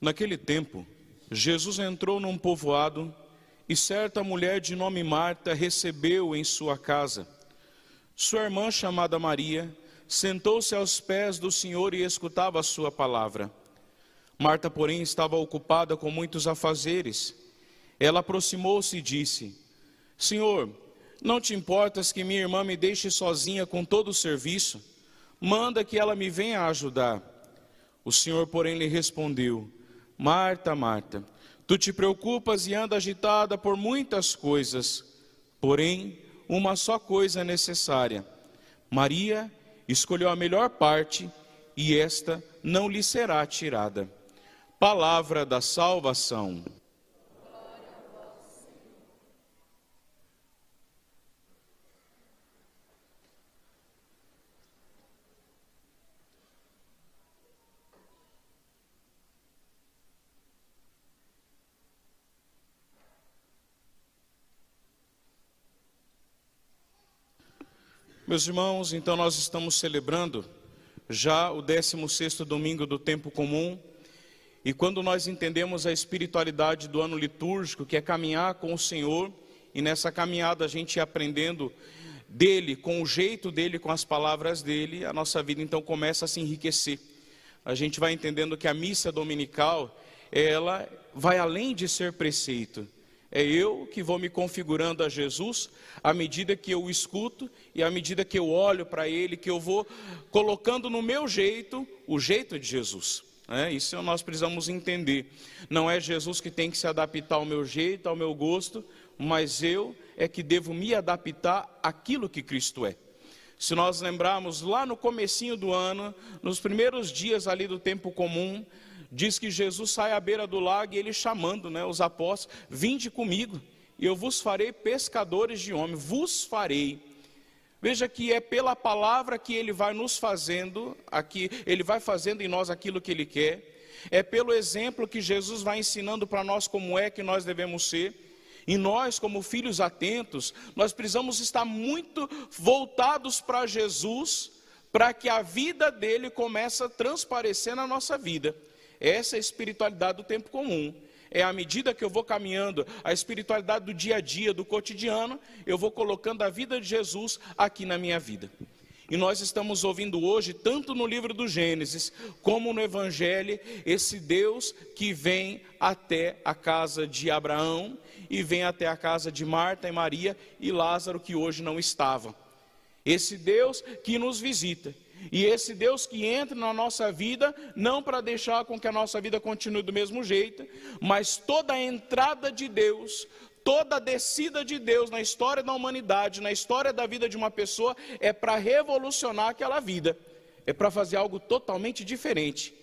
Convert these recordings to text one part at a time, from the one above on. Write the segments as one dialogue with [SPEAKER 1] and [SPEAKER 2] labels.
[SPEAKER 1] Naquele tempo, Jesus entrou num povoado e certa mulher de nome Marta recebeu em sua casa. Sua irmã, chamada Maria, sentou-se aos pés do Senhor e escutava a sua palavra. Marta, porém, estava ocupada com muitos afazeres. Ela aproximou-se e disse: Senhor, não te importas que minha irmã me deixe sozinha com todo o serviço? Manda que ela me venha ajudar. O Senhor, porém, lhe respondeu: Marta, Marta, tu te preocupas e anda agitada por muitas coisas, porém, uma só coisa é necessária. Maria escolheu a melhor parte e esta não lhe será tirada. Palavra da salvação. Meus irmãos, então nós estamos celebrando já o 16º domingo do tempo comum, e quando nós entendemos a espiritualidade do ano litúrgico, que é caminhar com o Senhor, e nessa caminhada a gente aprendendo dele, com o jeito dele, com as palavras dele, a nossa vida então começa a se enriquecer. A gente vai entendendo que a missa dominical, ela vai além de ser preceito, é eu que vou me configurando a Jesus à medida que eu o escuto e à medida que eu olho para Ele, que eu vou colocando no meu jeito o jeito de Jesus. É, isso nós precisamos entender. Não é Jesus que tem que se adaptar ao meu jeito, ao meu gosto, mas eu é que devo me adaptar àquilo que Cristo é. Se nós lembrarmos lá no comecinho do ano, nos primeiros dias ali do tempo comum, diz que Jesus sai à beira do lago e ele chamando né, os apóstolos: Vinde comigo, e eu vos farei pescadores de homens, vos farei. Veja que é pela palavra que ele vai nos fazendo, aqui, ele vai fazendo em nós aquilo que ele quer, é pelo exemplo que Jesus vai ensinando para nós como é que nós devemos ser. E nós, como filhos atentos, nós precisamos estar muito voltados para Jesus, para que a vida dele comece a transparecer na nossa vida. Essa é a espiritualidade do tempo comum. É à medida que eu vou caminhando, a espiritualidade do dia a dia, do cotidiano, eu vou colocando a vida de Jesus aqui na minha vida. E nós estamos ouvindo hoje, tanto no livro do Gênesis, como no Evangelho, esse Deus que vem até a casa de Abraão e vem até a casa de Marta e Maria e Lázaro, que hoje não estava. Esse Deus que nos visita e esse Deus que entra na nossa vida, não para deixar com que a nossa vida continue do mesmo jeito, mas toda a entrada de Deus, toda a descida de Deus na história da humanidade, na história da vida de uma pessoa, é para revolucionar aquela vida, é para fazer algo totalmente diferente.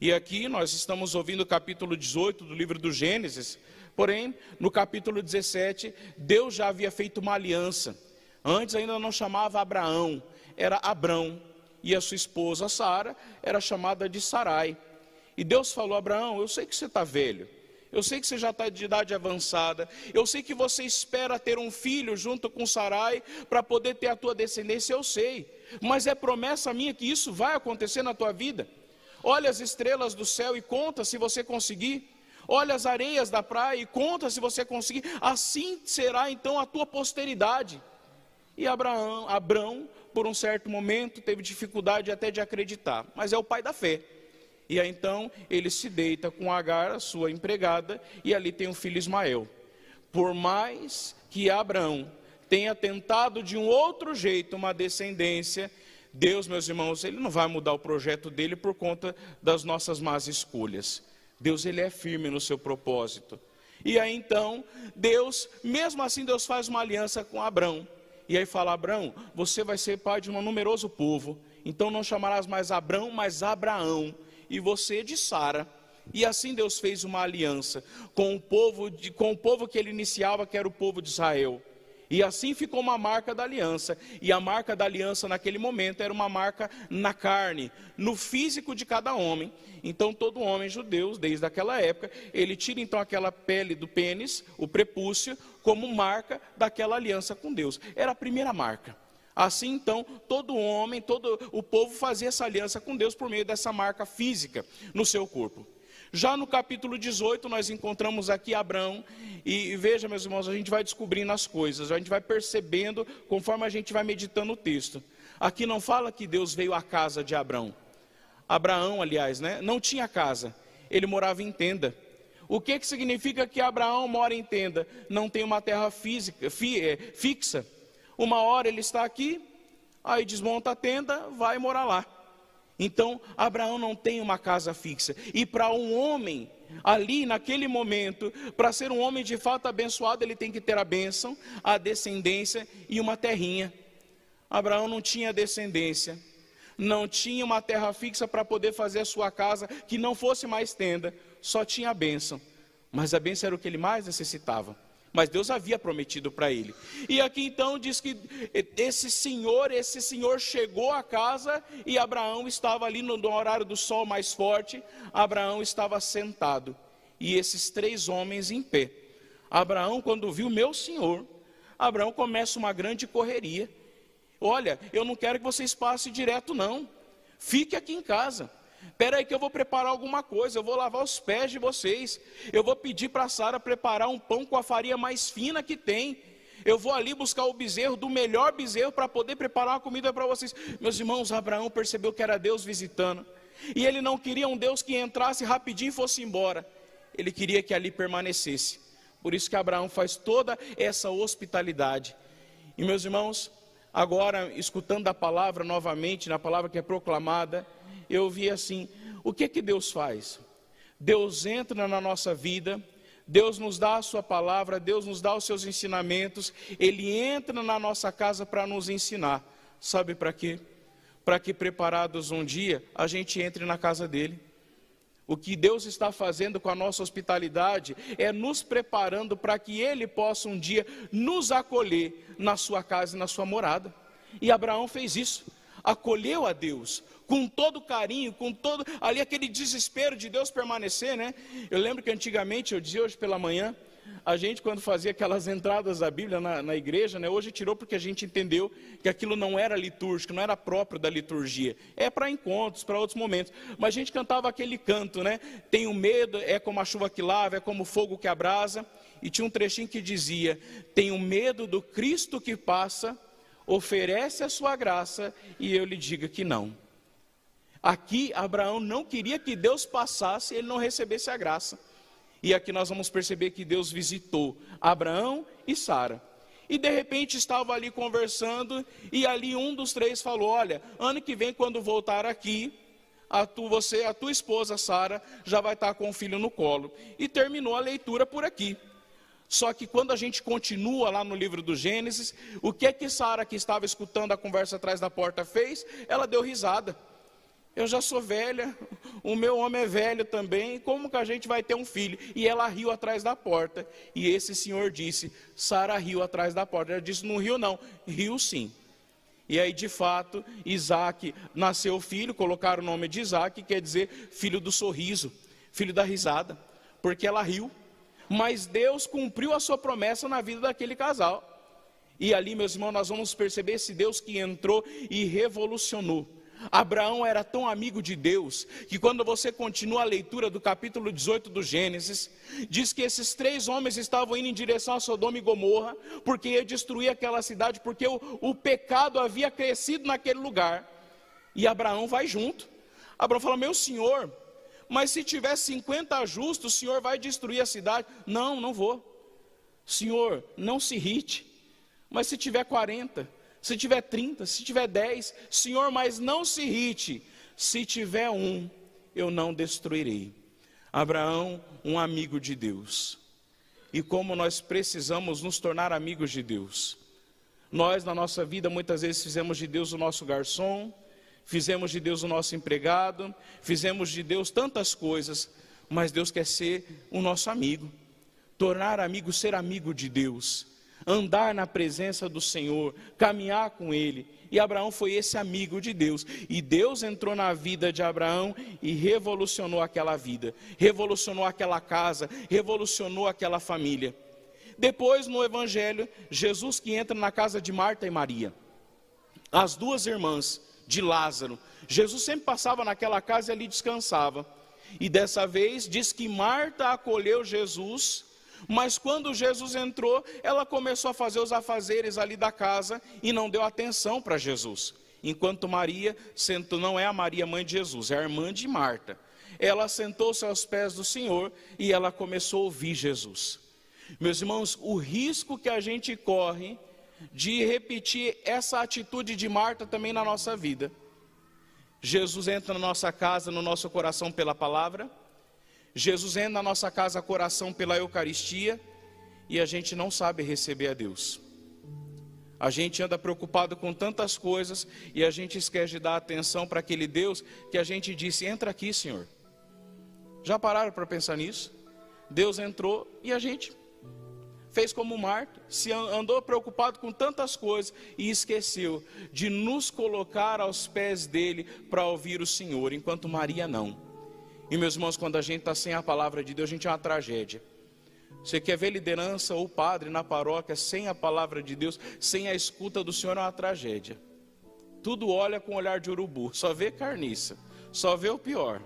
[SPEAKER 1] E aqui nós estamos ouvindo o capítulo 18 do livro do Gênesis, porém, no capítulo 17, Deus já havia feito uma aliança. Antes ainda não chamava Abraão, era Abrão e a sua esposa Sara era chamada de Sarai. E Deus falou: Abraão, eu sei que você está velho, eu sei que você já está de idade avançada, eu sei que você espera ter um filho junto com Sarai para poder ter a tua descendência, eu sei, mas é promessa minha que isso vai acontecer na tua vida. Olha as estrelas do céu e conta se você conseguir. Olha as areias da praia e conta se você conseguir. Assim será então a tua posteridade. E Abraão, Abraão por um certo momento, teve dificuldade até de acreditar, mas é o pai da fé. E aí então ele se deita com Agar, a sua empregada, e ali tem o filho Ismael. Por mais que Abraão tenha tentado de um outro jeito uma descendência, Deus, meus irmãos, ele não vai mudar o projeto dele por conta das nossas más escolhas. Deus, ele é firme no seu propósito. E aí então, Deus, mesmo assim, Deus faz uma aliança com Abraão. E aí fala: Abraão, você vai ser pai de um numeroso povo. Então não chamarás mais Abraão, mas Abraão. E você de Sara. E assim Deus fez uma aliança com o povo, de, com o povo que ele iniciava, que era o povo de Israel. E assim ficou uma marca da aliança. E a marca da aliança naquele momento era uma marca na carne, no físico de cada homem. Então todo homem judeu, desde aquela época, ele tira então aquela pele do pênis, o prepúcio, como marca daquela aliança com Deus. Era a primeira marca. Assim então, todo homem, todo o povo fazia essa aliança com Deus por meio dessa marca física no seu corpo. Já no capítulo 18, nós encontramos aqui Abraão, e veja, meus irmãos, a gente vai descobrindo as coisas, a gente vai percebendo conforme a gente vai meditando o texto. Aqui não fala que Deus veio à casa de Abraão. Abraão, aliás, né, não tinha casa, ele morava em tenda. O que, que significa que Abraão mora em tenda? Não tem uma terra física, fi, é, fixa. Uma hora ele está aqui, aí desmonta a tenda, vai morar lá. Então, Abraão não tem uma casa fixa. E para um homem, ali naquele momento, para ser um homem de fato abençoado, ele tem que ter a bênção, a descendência e uma terrinha. Abraão não tinha descendência, não tinha uma terra fixa para poder fazer a sua casa que não fosse mais tenda, só tinha a bênção. Mas a bênção era o que ele mais necessitava mas Deus havia prometido para ele. E aqui então diz que esse senhor, esse senhor chegou à casa e Abraão estava ali no, no horário do sol mais forte, Abraão estava sentado e esses três homens em pé. Abraão, quando viu meu senhor, Abraão começa uma grande correria. Olha, eu não quero que vocês passem direto, não. Fique aqui em casa. Espera aí que eu vou preparar alguma coisa, eu vou lavar os pés de vocês. Eu vou pedir para Sara preparar um pão com a farinha mais fina que tem. Eu vou ali buscar o bezerro, do melhor bezerro, para poder preparar uma comida para vocês. Meus irmãos, Abraão percebeu que era Deus visitando. E ele não queria um Deus que entrasse rapidinho e fosse embora. Ele queria que ali permanecesse. Por isso que Abraão faz toda essa hospitalidade. E meus irmãos, agora escutando a palavra novamente, na palavra que é proclamada, eu vi assim: o que que Deus faz? Deus entra na nossa vida, Deus nos dá a sua palavra, Deus nos dá os seus ensinamentos, Ele entra na nossa casa para nos ensinar. Sabe para quê? Para que preparados um dia a gente entre na casa dele. O que Deus está fazendo com a nossa hospitalidade é nos preparando para que Ele possa um dia nos acolher na sua casa e na sua morada. E Abraão fez isso, acolheu a Deus, com todo carinho, com todo ali aquele desespero de Deus permanecer, né? Eu lembro que antigamente, eu dizia hoje pela manhã, a gente quando fazia aquelas entradas da Bíblia na, na, igreja, né, hoje tirou porque a gente entendeu que aquilo não era litúrgico, não era próprio da liturgia, é para encontros, para outros momentos. Mas a gente cantava aquele canto, né? Tenho medo, é como a chuva que lava, é como o fogo que abrasa. E tinha um trechinho que dizia: Tenho medo do Cristo que passa, oferece a sua graça e eu lhe diga que não. Aqui, Abraão não queria que Deus passasse e ele não recebesse a graça. E aqui nós vamos perceber que Deus visitou Abraão e Sara. E de repente estava ali conversando, e ali um dos três falou: Olha, ano que vem, quando voltar aqui, a tu, você, a tua esposa Sara, já vai estar com o filho no colo. E terminou a leitura por aqui. Só que quando a gente continua lá no livro do Gênesis, o que é que Sara, que estava escutando a conversa atrás da porta, fez? Ela deu risada. Eu já sou velha, o meu homem é velho também, como que a gente vai ter um filho? E ela riu atrás da porta. E esse senhor disse: Sara riu atrás da porta. Ela disse: Não riu, não. Riu sim. E aí, de fato, Isaac nasceu filho, colocaram o nome de Isaac, que quer dizer filho do sorriso, filho da risada, porque ela riu. Mas Deus cumpriu a sua promessa na vida daquele casal. E ali, meus irmãos, nós vamos perceber esse Deus que entrou e revolucionou Abraão era tão amigo de Deus que quando você continua a leitura do capítulo 18 do Gênesis, diz que esses três homens estavam indo em direção a Sodoma e Gomorra, porque ia destruir aquela cidade, porque o, o pecado havia crescido naquele lugar. E Abraão vai junto. Abraão fala: Meu senhor, mas se tiver 50 justos, o senhor vai destruir a cidade? Não, não vou. Senhor, não se irrite. Mas se tiver 40, se tiver 30, se tiver 10, Senhor, mas não se irrite, se tiver um, eu não destruirei. Abraão, um amigo de Deus. E como nós precisamos nos tornar amigos de Deus. Nós, na nossa vida, muitas vezes fizemos de Deus o nosso garçom, fizemos de Deus o nosso empregado, fizemos de Deus tantas coisas, mas Deus quer ser o nosso amigo. Tornar amigo, ser amigo de Deus andar na presença do Senhor, caminhar com Ele. E Abraão foi esse amigo de Deus. E Deus entrou na vida de Abraão e revolucionou aquela vida, revolucionou aquela casa, revolucionou aquela família. Depois, no Evangelho, Jesus que entra na casa de Marta e Maria, as duas irmãs de Lázaro. Jesus sempre passava naquela casa e ali descansava. E dessa vez diz que Marta acolheu Jesus, mas quando Jesus entrou, ela começou a fazer os afazeres ali da casa e não deu atenção para Jesus. Enquanto Maria sentou, não é a Maria mãe de Jesus, é a irmã de Marta. Ela sentou-se aos pés do Senhor e ela começou a ouvir Jesus. Meus irmãos, o risco que a gente corre de repetir essa atitude de Marta também na nossa vida. Jesus entra na nossa casa, no nosso coração pela palavra. Jesus entra na nossa casa, coração pela Eucaristia. E a gente não sabe receber a Deus. A gente anda preocupado com tantas coisas e a gente esquece de dar atenção para aquele Deus que a gente disse: entra aqui, Senhor. Já pararam para pensar nisso? Deus entrou e a gente fez como Marta, se andou preocupado com tantas coisas e esqueceu de nos colocar aos pés dele para ouvir o Senhor, enquanto Maria não. E meus irmãos, quando a gente está sem a palavra de Deus, a gente é uma tragédia. Você quer ver liderança ou padre na paróquia sem a palavra de Deus, sem a escuta do Senhor, é uma tragédia. Tudo olha com olhar de urubu, só vê carniça, só vê o pior.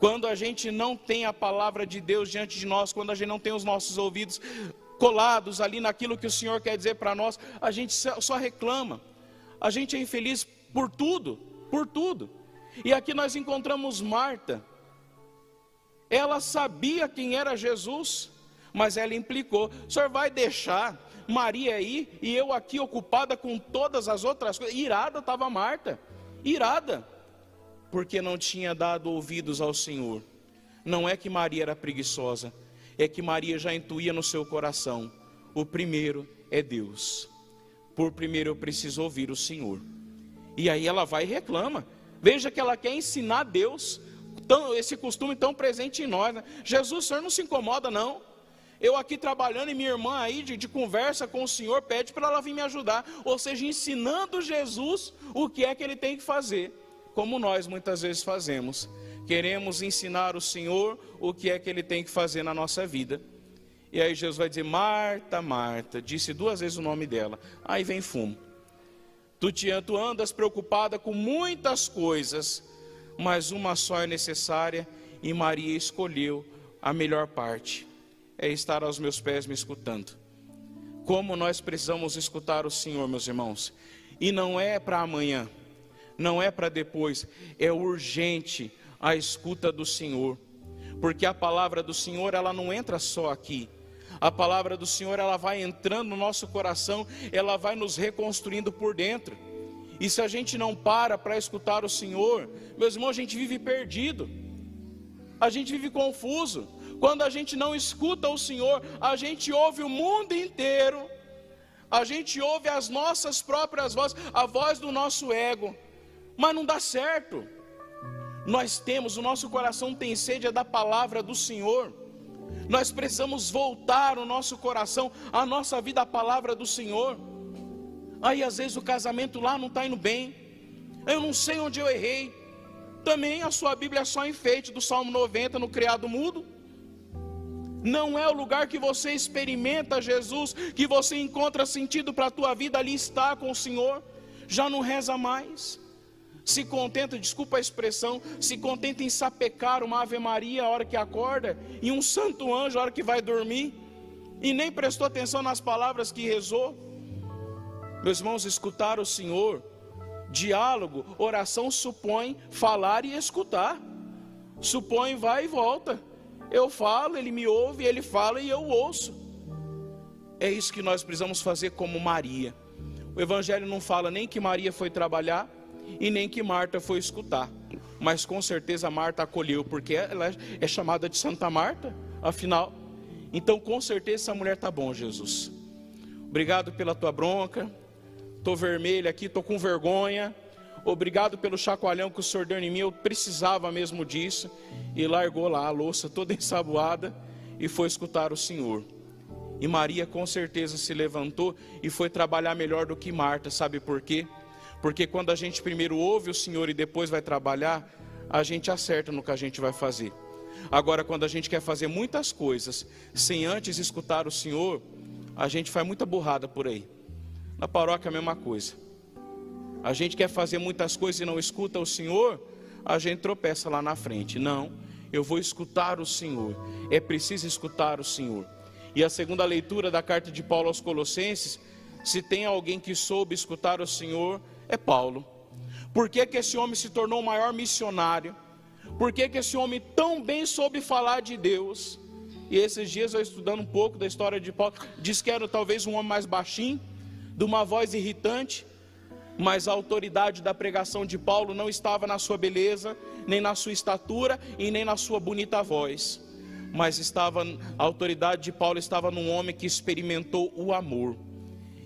[SPEAKER 1] Quando a gente não tem a palavra de Deus diante de nós, quando a gente não tem os nossos ouvidos colados ali naquilo que o Senhor quer dizer para nós, a gente só reclama. A gente é infeliz por tudo, por tudo. E aqui nós encontramos Marta. Ela sabia quem era Jesus, mas ela implicou: o senhor vai deixar Maria aí e eu aqui ocupada com todas as outras coisas? Irada estava Marta, irada porque não tinha dado ouvidos ao Senhor. Não é que Maria era preguiçosa, é que Maria já intuía no seu coração: o primeiro é Deus. Por primeiro eu preciso ouvir o Senhor. E aí ela vai e reclama. Veja que ela quer ensinar Deus, esse costume tão presente em nós. Né? Jesus, o Senhor não se incomoda, não. Eu aqui trabalhando e minha irmã aí de, de conversa com o Senhor pede para ela vir me ajudar. Ou seja, ensinando Jesus o que é que ele tem que fazer como nós muitas vezes fazemos. Queremos ensinar o Senhor o que é que ele tem que fazer na nossa vida. E aí Jesus vai dizer: Marta, Marta, disse duas vezes o nome dela. Aí vem fumo. Tu, te, tu andas preocupada com muitas coisas, mas uma só é necessária, e Maria escolheu a melhor parte: é estar aos meus pés me escutando. Como nós precisamos escutar o Senhor, meus irmãos, e não é para amanhã não é para depois, é urgente a escuta do Senhor, porque a palavra do Senhor ela não entra só aqui. A palavra do Senhor ela vai entrando no nosso coração, ela vai nos reconstruindo por dentro. E se a gente não para para escutar o Senhor, meus irmãos, a gente vive perdido. A gente vive confuso. Quando a gente não escuta o Senhor, a gente ouve o mundo inteiro. A gente ouve as nossas próprias vozes, a voz do nosso ego mas não dá certo. Nós temos, o nosso coração tem sede é da palavra do Senhor. Nós precisamos voltar o nosso coração, a nossa vida à palavra do Senhor. Aí às vezes o casamento lá não está indo bem. Eu não sei onde eu errei. Também a sua Bíblia é só enfeite do Salmo 90 no criado mudo. Não é o lugar que você experimenta Jesus, que você encontra sentido para a tua vida, ali está com o Senhor. Já não reza mais se contenta, desculpa a expressão, se contenta em sapecar uma Ave Maria a hora que acorda e um santo anjo a hora que vai dormir, e nem prestou atenção nas palavras que rezou. Meus irmãos, escutar o Senhor, diálogo, oração supõe falar e escutar, supõe vai e volta. Eu falo, ele me ouve, ele fala e eu ouço. É isso que nós precisamos fazer como Maria. O Evangelho não fala nem que Maria foi trabalhar, e nem que Marta foi escutar. Mas com certeza Marta acolheu, porque ela é chamada de Santa Marta, afinal. Então com certeza essa mulher está bom, Jesus. Obrigado pela tua bronca. Estou vermelho aqui, estou com vergonha. Obrigado pelo chacoalhão que o Senhor deu em mim. Eu precisava mesmo disso. E largou lá a louça toda ensaboada e foi escutar o Senhor. E Maria com certeza se levantou e foi trabalhar melhor do que Marta, sabe por quê? Porque quando a gente primeiro ouve o Senhor e depois vai trabalhar, a gente acerta no que a gente vai fazer. Agora, quando a gente quer fazer muitas coisas sem antes escutar o Senhor, a gente faz muita burrada por aí. Na paróquia é a mesma coisa. A gente quer fazer muitas coisas e não escuta o Senhor, a gente tropeça lá na frente. Não, Eu vou escutar o Senhor. É preciso escutar o Senhor. E a segunda leitura da carta de Paulo aos Colossenses, se tem alguém que soube escutar o Senhor, é Paulo. Por que, que esse homem se tornou o maior missionário? Por que, que esse homem tão bem soube falar de Deus? E esses dias eu estudando um pouco da história de Paulo, diz que era talvez um homem mais baixinho, de uma voz irritante, mas a autoridade da pregação de Paulo não estava na sua beleza, nem na sua estatura e nem na sua bonita voz, mas estava a autoridade de Paulo estava num homem que experimentou o amor.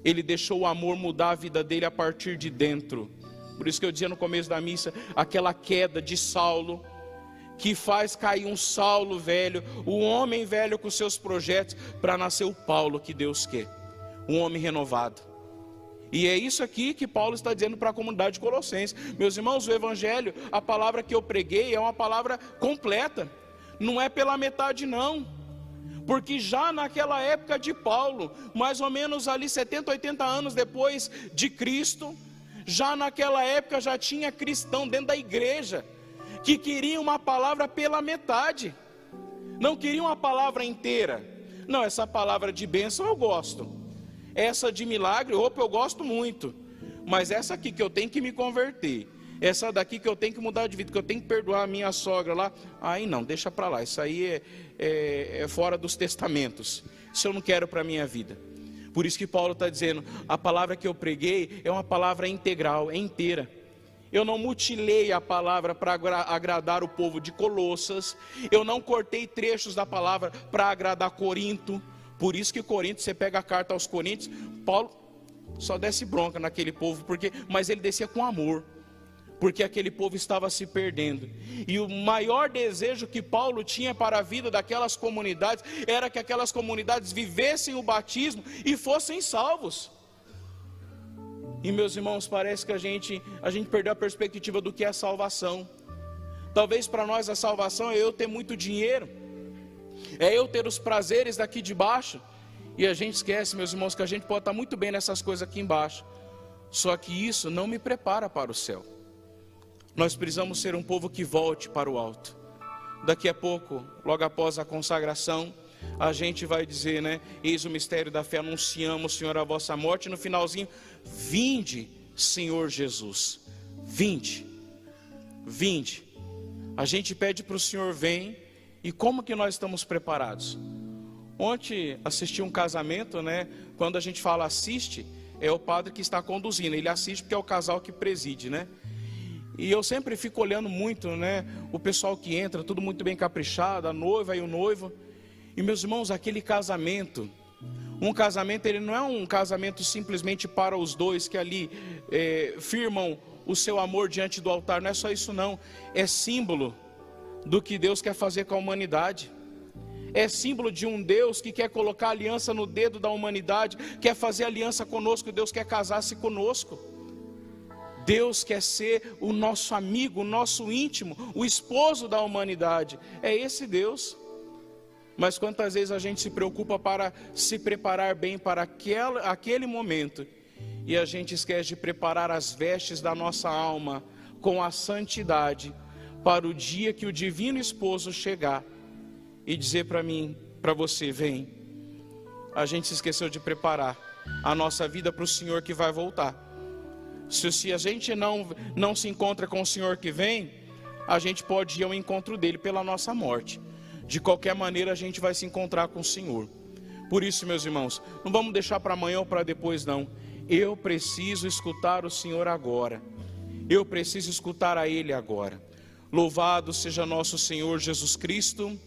[SPEAKER 1] Ele deixou o amor mudar a vida dele a partir de dentro. Por isso que eu dizia no começo da missa, aquela queda de Saulo, que faz cair um Saulo velho, o homem velho com seus projetos, para nascer o Paulo que Deus quer, um homem renovado. E é isso aqui que Paulo está dizendo para a comunidade de Colossenses. Meus irmãos, o Evangelho, a palavra que eu preguei é uma palavra completa, não é pela metade, não. Porque já naquela época de Paulo, mais ou menos ali 70, 80 anos depois de Cristo, já naquela época já tinha cristão dentro da igreja que queriam uma palavra pela metade, não queriam uma palavra inteira. Não, essa palavra de bênção eu gosto, essa de milagre, opa, eu gosto muito, mas essa aqui que eu tenho que me converter, essa daqui que eu tenho que mudar de vida, que eu tenho que perdoar a minha sogra lá, aí não, deixa para lá, isso aí é, é, é fora dos testamentos, isso eu não quero para a minha vida. Por isso que Paulo está dizendo: a palavra que eu preguei é uma palavra integral, é inteira. Eu não mutilei a palavra para agradar o povo de Colossas. Eu não cortei trechos da palavra para agradar Corinto. Por isso que Corinto, você pega a carta aos Coríntios, Paulo só desce bronca naquele povo, porque, mas ele descia com amor porque aquele povo estava se perdendo. E o maior desejo que Paulo tinha para a vida daquelas comunidades era que aquelas comunidades vivessem o batismo e fossem salvos. E meus irmãos, parece que a gente a gente perdeu a perspectiva do que é salvação. Talvez para nós a salvação é eu ter muito dinheiro, é eu ter os prazeres daqui de baixo, e a gente esquece, meus irmãos, que a gente pode estar muito bem nessas coisas aqui embaixo. Só que isso não me prepara para o céu. Nós precisamos ser um povo que volte para o alto. Daqui a pouco, logo após a consagração, a gente vai dizer, né? Eis o mistério da fé, anunciamos, Senhor, a vossa morte. No finalzinho, vinde, Senhor Jesus, vinde, vinde. A gente pede para o Senhor, vem. E como que nós estamos preparados? Ontem assisti um casamento, né? Quando a gente fala assiste, é o padre que está conduzindo. Ele assiste porque é o casal que preside, né? E eu sempre fico olhando muito, né? O pessoal que entra, tudo muito bem caprichado, a noiva e o noivo. E meus irmãos, aquele casamento, um casamento, ele não é um casamento simplesmente para os dois que ali é, firmam o seu amor diante do altar, não é só isso, não. É símbolo do que Deus quer fazer com a humanidade. É símbolo de um Deus que quer colocar aliança no dedo da humanidade, quer fazer aliança conosco, Deus quer casar-se conosco. Deus quer ser o nosso amigo, o nosso íntimo, o esposo da humanidade. É esse Deus. Mas quantas vezes a gente se preocupa para se preparar bem para aquele, aquele momento e a gente esquece de preparar as vestes da nossa alma com a santidade para o dia que o divino esposo chegar e dizer para mim, para você, vem. A gente se esqueceu de preparar a nossa vida para o Senhor que vai voltar. Se, se a gente não, não se encontra com o Senhor que vem, a gente pode ir ao encontro dele pela nossa morte. De qualquer maneira, a gente vai se encontrar com o Senhor. Por isso, meus irmãos, não vamos deixar para amanhã ou para depois, não. Eu preciso escutar o Senhor agora. Eu preciso escutar a Ele agora. Louvado seja nosso Senhor Jesus Cristo